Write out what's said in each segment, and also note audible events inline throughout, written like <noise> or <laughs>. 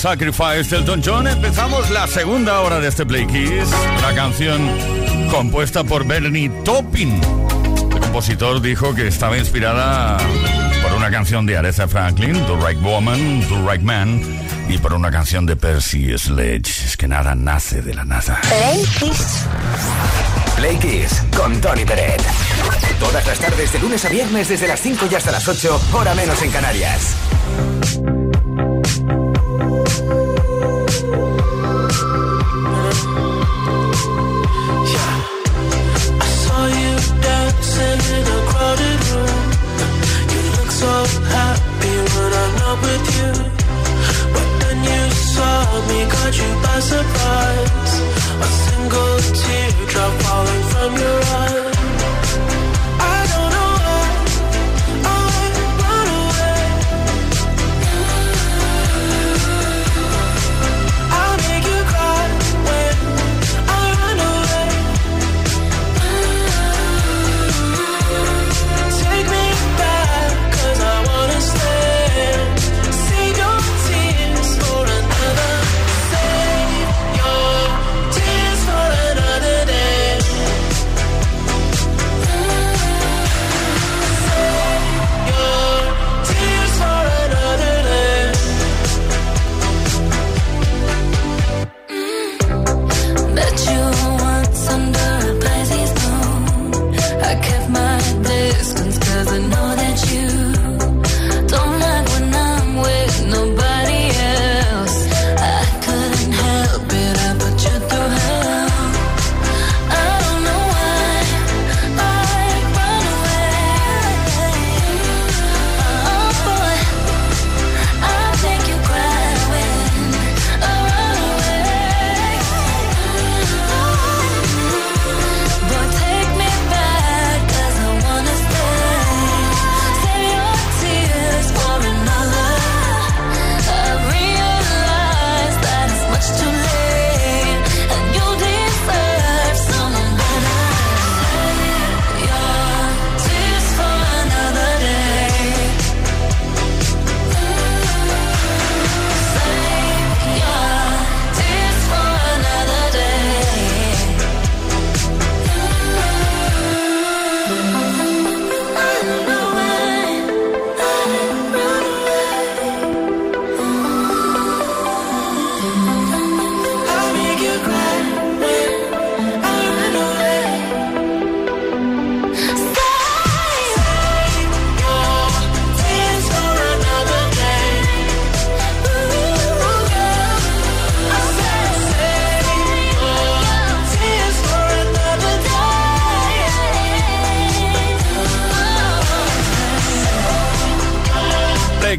Sacrifice Elton John, empezamos la segunda hora de este Play Kiss, una canción compuesta por Bernie Taupin. El compositor dijo que estaba inspirada por una canción de Aretha Franklin, The Right Woman, The Right Man, y por una canción de Percy Sledge. Es que nada nace de la nada. Play Kiss. Play Kiss con Tony Peret. Todas las tardes de lunes a viernes desde las 5 y hasta las 8, hora menos en Canarias.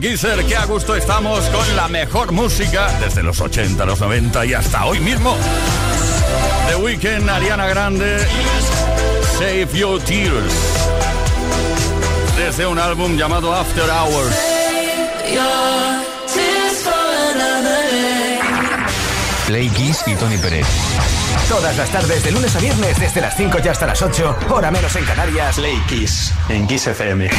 Kisser, qué a gusto estamos con la mejor música desde los 80, los 90 y hasta hoy mismo. The Weeknd, Ariana Grande, Save Your Tears. Desde un álbum llamado After Hours. Play Kiss y Tony Pérez. Todas las tardes, de lunes a viernes, desde las 5 y hasta las 8, hora menos en Canarias. Play Kiss, en Kiss FM.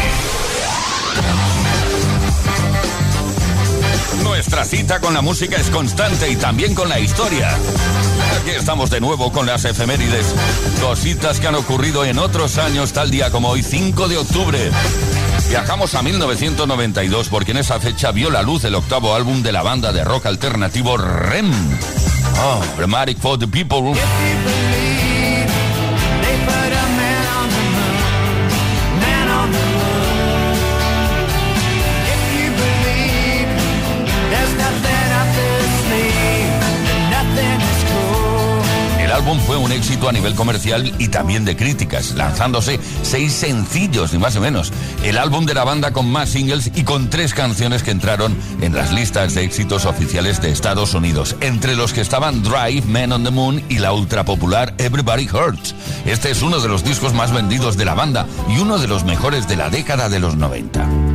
Nuestra cita con la música es constante y también con la historia. Aquí estamos de nuevo con las efemérides. Cositas que han ocurrido en otros años, tal día como hoy, 5 de octubre. Viajamos a 1992 porque en esa fecha vio la luz el octavo álbum de la banda de rock alternativo REM. Oh, Dramatic for the People. Álbum fue un éxito a nivel comercial y también de críticas, lanzándose seis sencillos, ni más ni menos. El álbum de la banda con más singles y con tres canciones que entraron en las listas de éxitos oficiales de Estados Unidos, entre los que estaban Drive, Men on the Moon y la ultra popular Everybody Hurts. Este es uno de los discos más vendidos de la banda y uno de los mejores de la década de los 90.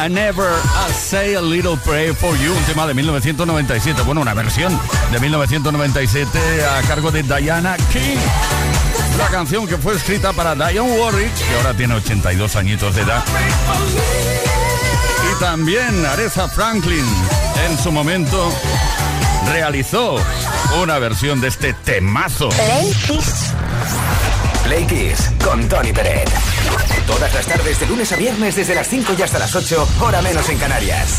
I Never I Say a Little Prayer for You, un tema de 1997. Bueno, una versión de 1997 a cargo de Diana King. La canción que fue escrita para Diane Warwick, que ahora tiene 82 añitos de edad. Y también Aretha Franklin, en su momento, realizó una versión de este temazo. Play Kiss. Con Tony Pérez. Todas las tardes, de lunes a viernes, desde las 5 y hasta las 8, hora menos en Canarias.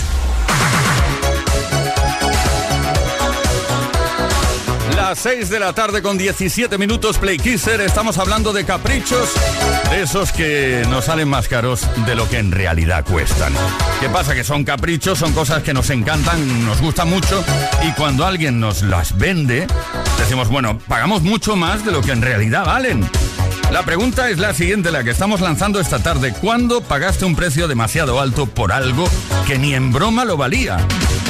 Las 6 de la tarde con 17 minutos, Play Kisser. Estamos hablando de caprichos, esos que nos salen más caros de lo que en realidad cuestan. ¿Qué pasa? Que son caprichos, son cosas que nos encantan, nos gustan mucho, y cuando alguien nos las vende, decimos, bueno, pagamos mucho más de lo que en realidad valen. La pregunta es la siguiente, la que estamos lanzando esta tarde. ¿Cuándo pagaste un precio demasiado alto por algo que ni en broma lo valía?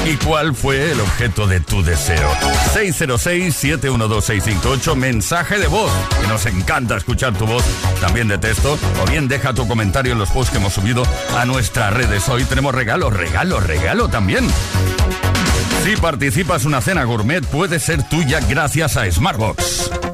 ¿Y cuál fue el objeto de tu deseo? 606-712-658, mensaje de voz, que nos encanta escuchar tu voz, también de texto, o bien deja tu comentario en los posts que hemos subido a nuestras redes. Hoy tenemos regalo, regalo, regalo también. Si participas una cena gourmet, puede ser tuya gracias a Smartbox.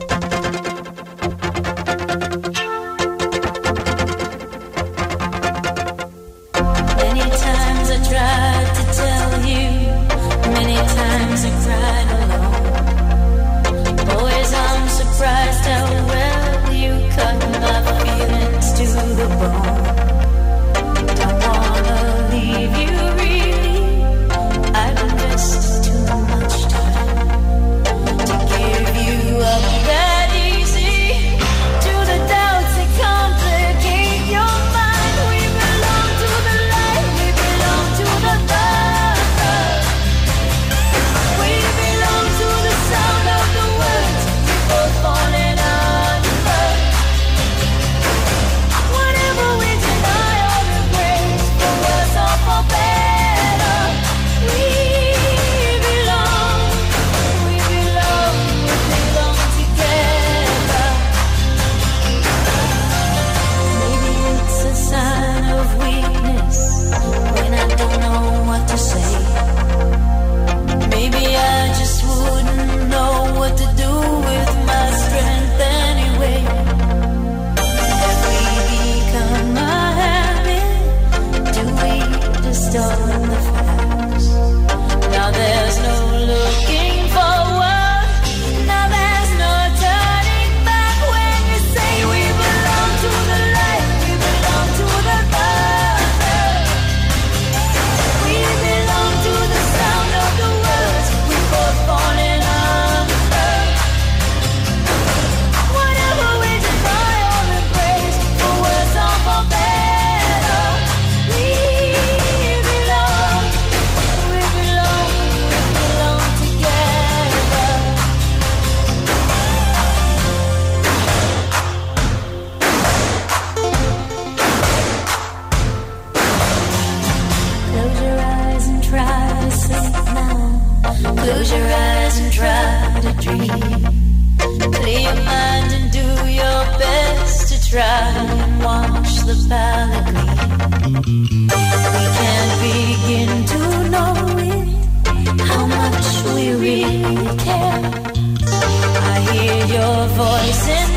voice in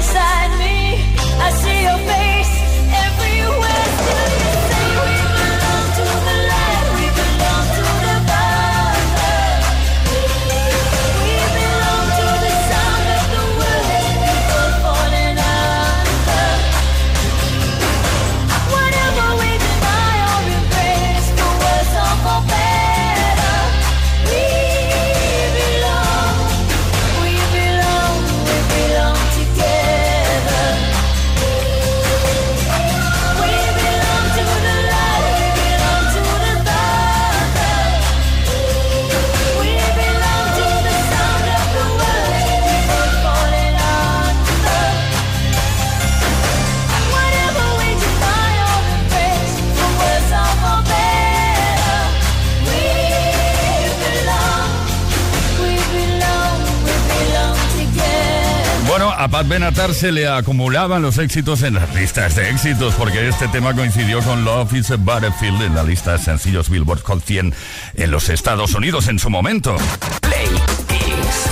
Benatar se le acumulaban los éxitos en las listas de éxitos porque este tema coincidió con Love is a Battlefield en la lista de sencillos Billboard Hot 100 en los Estados Unidos en su momento. Play Kiss.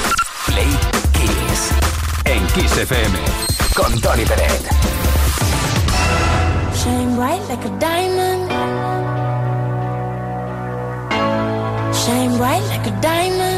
Play Kiss. En Kiss FM. Con Tony Peret. Shine bright like a diamond. Shine bright like a diamond.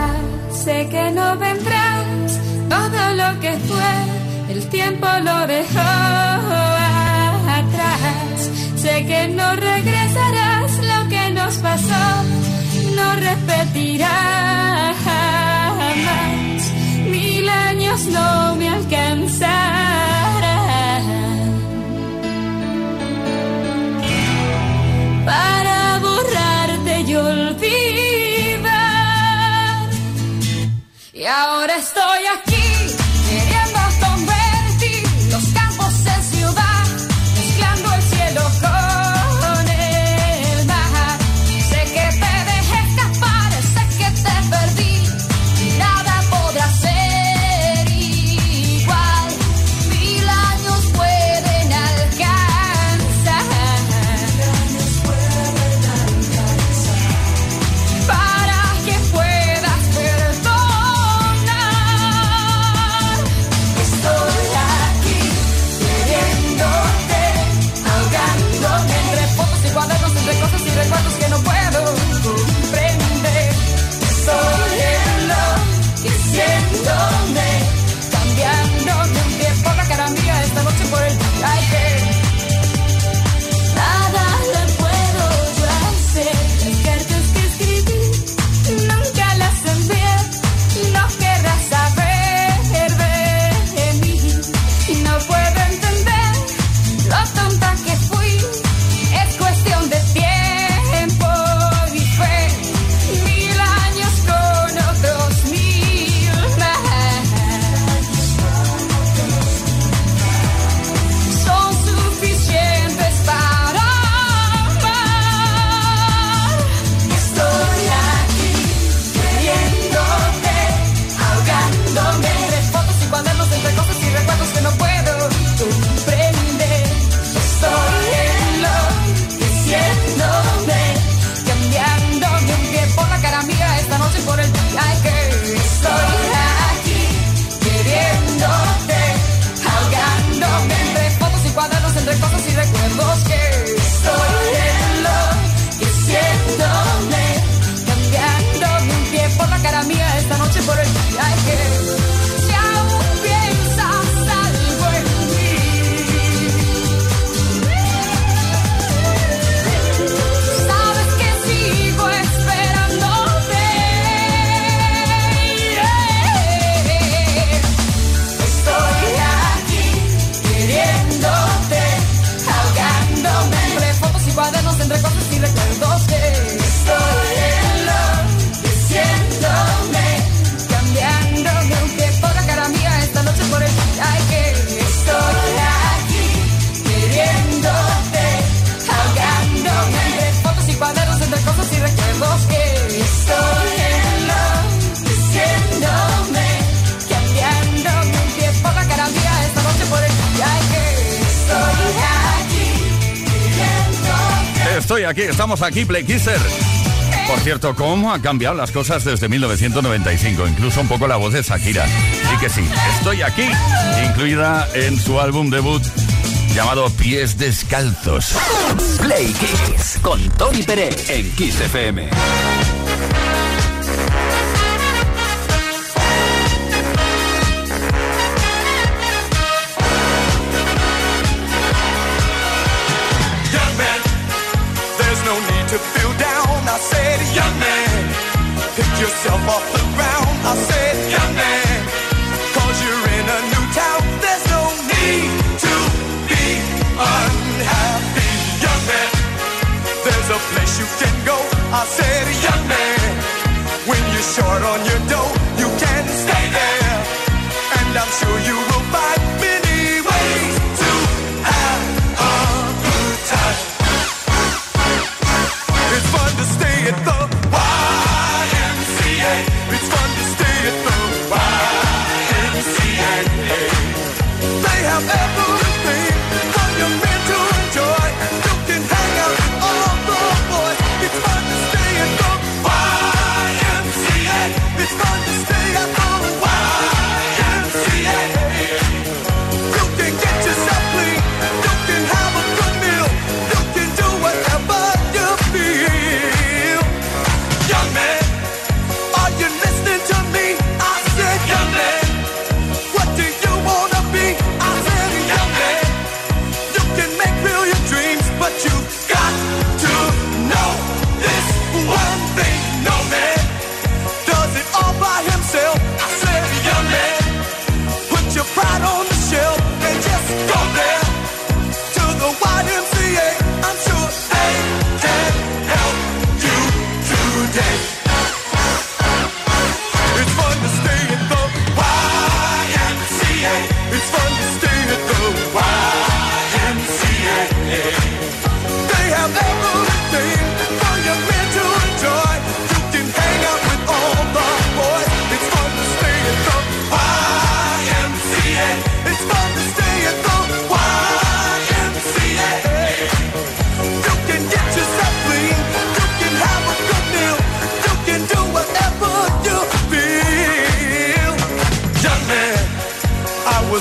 Sé que no vendrás todo lo que fue, el tiempo lo dejó atrás. Sé que no regresarás lo que nos pasó, no repetirás jamás. Mil años no me alcanzarán. ahora estoy aquí. aquí, Play Kisser. Por cierto, cómo han cambiado las cosas desde 1995, incluso un poco la voz de Shakira. Y que sí, estoy aquí, incluida en su álbum debut llamado Pies Descalzos. Play Kiss con Tony Pérez en Kiss FM. said, young man, pick yourself off the ground. I said,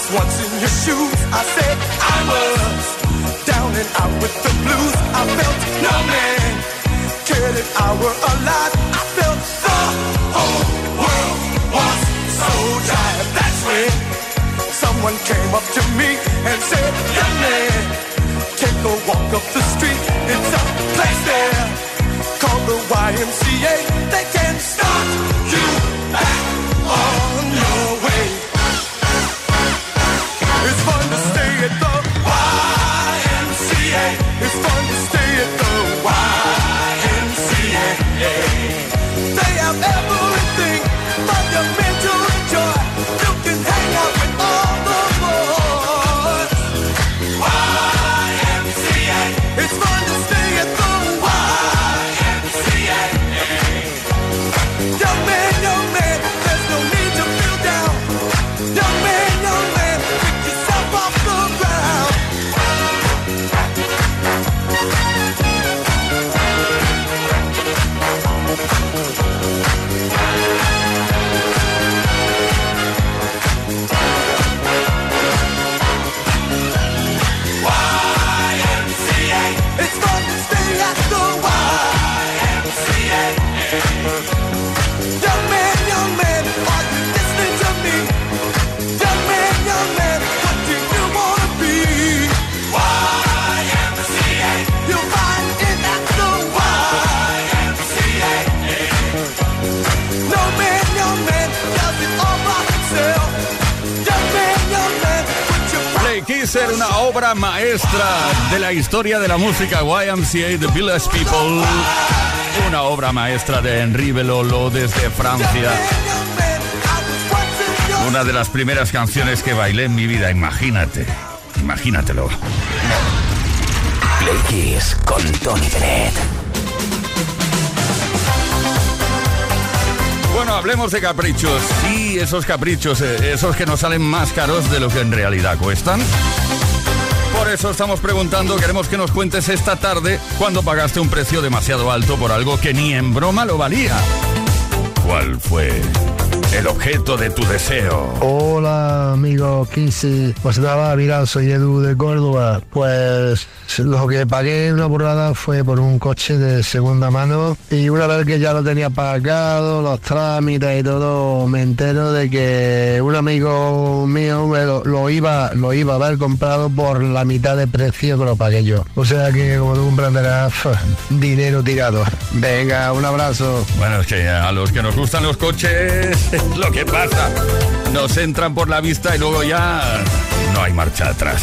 was once in your shoes. I said I was down and out with the blues. I felt no man cared if I were alive. I felt the whole world was so tired. That's when someone came up to me and said, Young man, take a walk up the street. It's a place there called the YMCA. They can start you back on. obra maestra de la historia de la música YMCA, The Village People. Una obra maestra de Henri Belolo desde Francia. Una de las primeras canciones que bailé en mi vida, imagínate. Imagínatelo. Play con Tony Bennett. Bueno, hablemos de caprichos. Sí, esos caprichos, eh, esos que nos salen más caros de lo que en realidad cuestan. Por eso estamos preguntando, queremos que nos cuentes esta tarde cuándo pagaste un precio demasiado alto por algo que ni en broma lo valía. ¿Cuál fue el objeto de tu deseo? Hola amigo 15, pues nada, mira, soy Edu de Córdoba. Pues lo que pagué una burrada fue por un coche de segunda mano y una vez que ya lo tenía pagado, los trámites y todo, me entero de que un amigo mío me lo, lo iba, lo iba a haber comprado por la mitad de precio que lo pagué yo. O sea que como tú comprenderás, dinero tirado. Venga, un abrazo. Bueno, es que a los que nos gustan los coches, es <laughs> lo que pasa. Nos entran por la vista y luego ya no hay marcha atrás.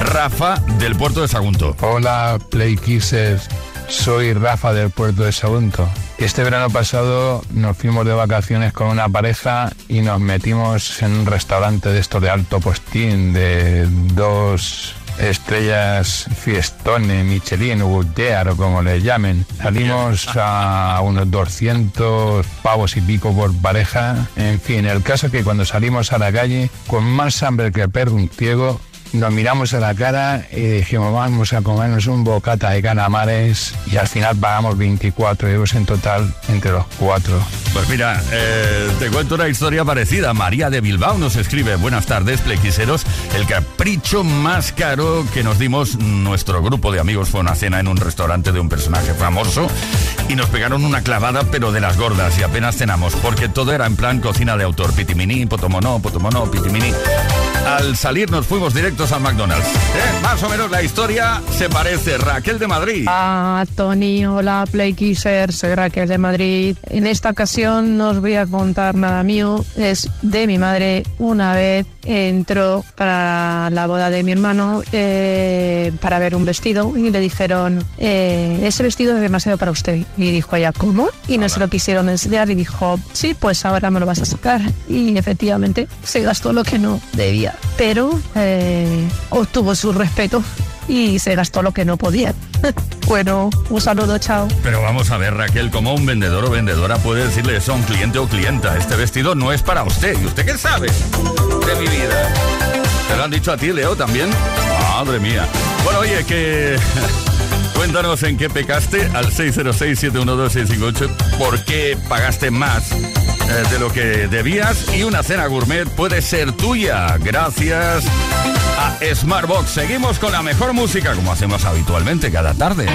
Rafa del puerto de Sagunto. Hola, Play Kissers. Soy Rafa del puerto de Sagunto. Este verano pasado nos fuimos de vacaciones con una pareja y nos metimos en un restaurante de estos de alto postín de dos estrellas Fiestone, Michelin, Goodyear o como le llamen. Salimos a unos 200 pavos y pico por pareja. En fin, el caso es que cuando salimos a la calle, con más hambre que perro un ciego, nos miramos a la cara y dijimos vamos a comernos un bocata de calamares y al final pagamos 24 euros en total entre los cuatro. Pues mira, eh, te cuento una historia parecida. María de Bilbao nos escribe, buenas tardes, plequiseros. El capricho más caro que nos dimos nuestro grupo de amigos fue una cena en un restaurante de un personaje famoso y nos pegaron una clavada pero de las gordas y apenas cenamos porque todo era en plan cocina de autor, pitimini, potomono, potomono, pitimini. Al salir nos fuimos directos al McDonald's. Eh, Más o menos la historia se parece. Raquel de Madrid. Ah, Tony, hola, Play Kisser, soy Raquel de Madrid. En esta ocasión no os voy a contar nada mío, es de mi madre. Una vez entró para la boda de mi hermano eh, para ver un vestido y le dijeron, eh, ese vestido es demasiado para usted. Y dijo ella, ¿cómo? Y no se lo quisieron enseñar y dijo, sí, pues ahora me lo vas a sacar. Y efectivamente se gastó lo que no debía, pero eh, obtuvo su respeto y se gastó lo que no podía. <laughs> bueno, un saludo, chao. Pero vamos a ver, Raquel, ¿cómo un vendedor o vendedora puede decirle eso un cliente o clienta? Este vestido no es para usted. ¿Y usted qué sabe de mi vida? ¿Te lo han dicho a ti, Leo, también? Madre mía. Bueno, oye, que... <laughs> Cuéntanos en qué pecaste al 606-712-658. ¿Por qué pagaste más eh, de lo que debías? Y una cena gourmet puede ser tuya. Gracias a Smartbox. Seguimos con la mejor música, como hacemos habitualmente cada tarde.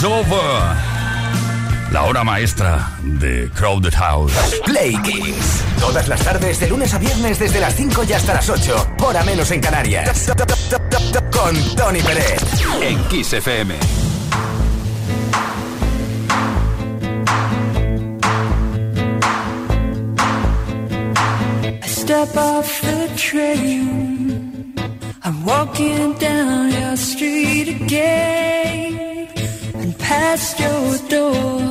It's Over. La hora maestra de Crowded House. Play Kiss. Todas las tardes, de lunes a viernes, desde las 5 y hasta las 8. Hora menos en Canarias. Con Tony Pérez. En Kiss FM. I step off the train. I'm walking down your street again past your door.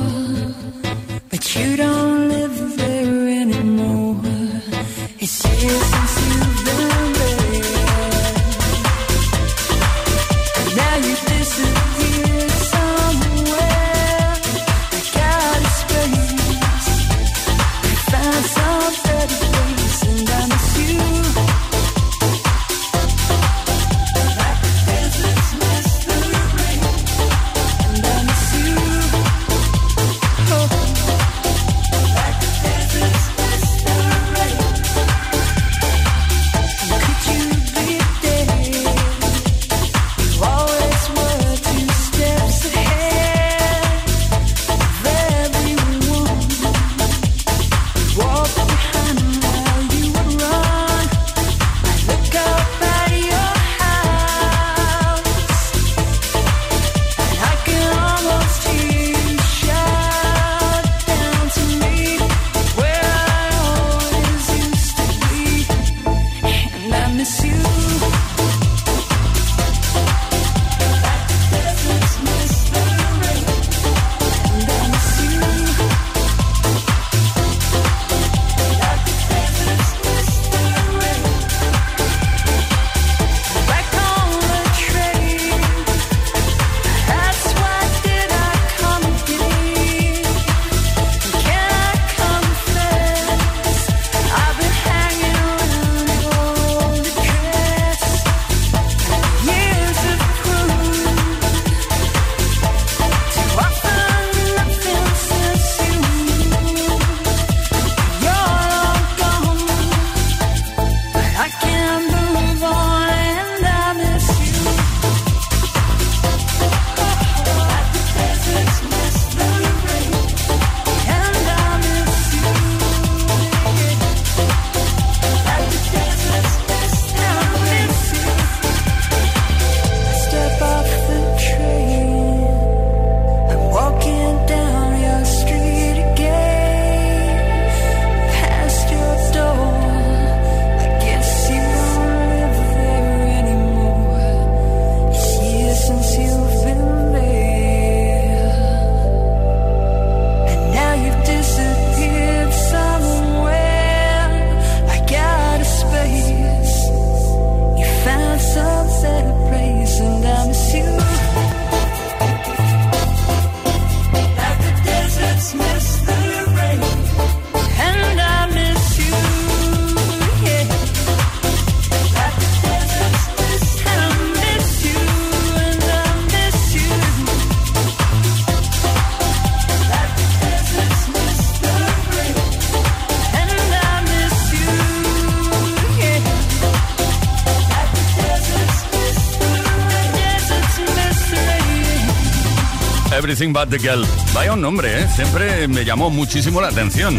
Everything but the girl. Vaya un nombre, ¿eh? Siempre me llamó muchísimo la atención.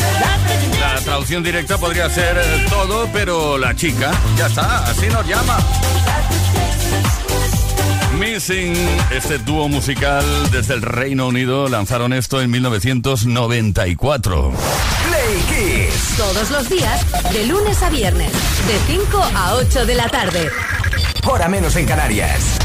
La traducción directa podría ser eh, todo, pero la chica, ya está, así nos llama. Missing, este dúo musical desde el Reino Unido, lanzaron esto en 1994. Play Kiss. Todos los días, de lunes a viernes, de 5 a 8 de la tarde. Hora menos en Canarias.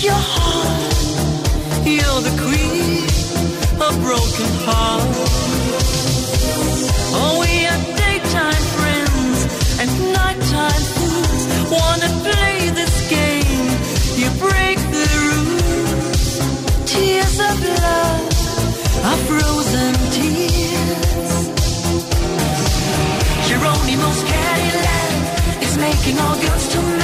You're the queen of broken hearts. Oh, we daytime friends and nighttime. Wanna play this game? You break the rules. Tears of love are frozen tears. Most Cadillac making all girls to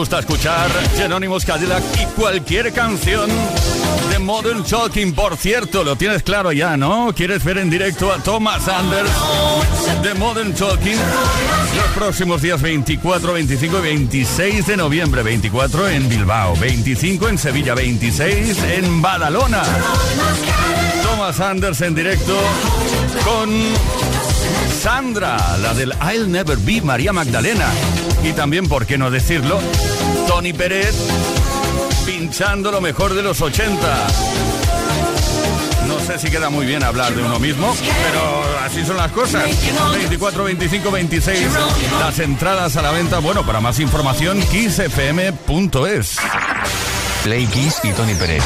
gusta escuchar Genónimos Cadillac y cualquier canción de Modern Talking. Por cierto, lo tienes claro ya, ¿no? ¿Quieres ver en directo a Thomas Anders de Modern Talking? Los próximos días 24, 25 y 26 de noviembre. 24 en Bilbao, 25 en Sevilla, 26 en Badalona. Thomas Anders en directo con Sandra, la del I'll Never Be María Magdalena. Y también, ¿por qué no decirlo? Tony Pérez pinchando lo mejor de los 80. No sé si queda muy bien hablar de uno mismo, pero así son las cosas. 24, 25, 26. Las entradas a la venta, bueno, para más información, kissfm.es. Play Kiss y Tony Pérez.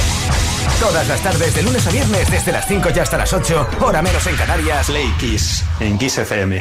Todas las tardes, de lunes a viernes, desde las 5 y hasta las 8, hora menos en Canarias. Play Kiss en Kiss FM.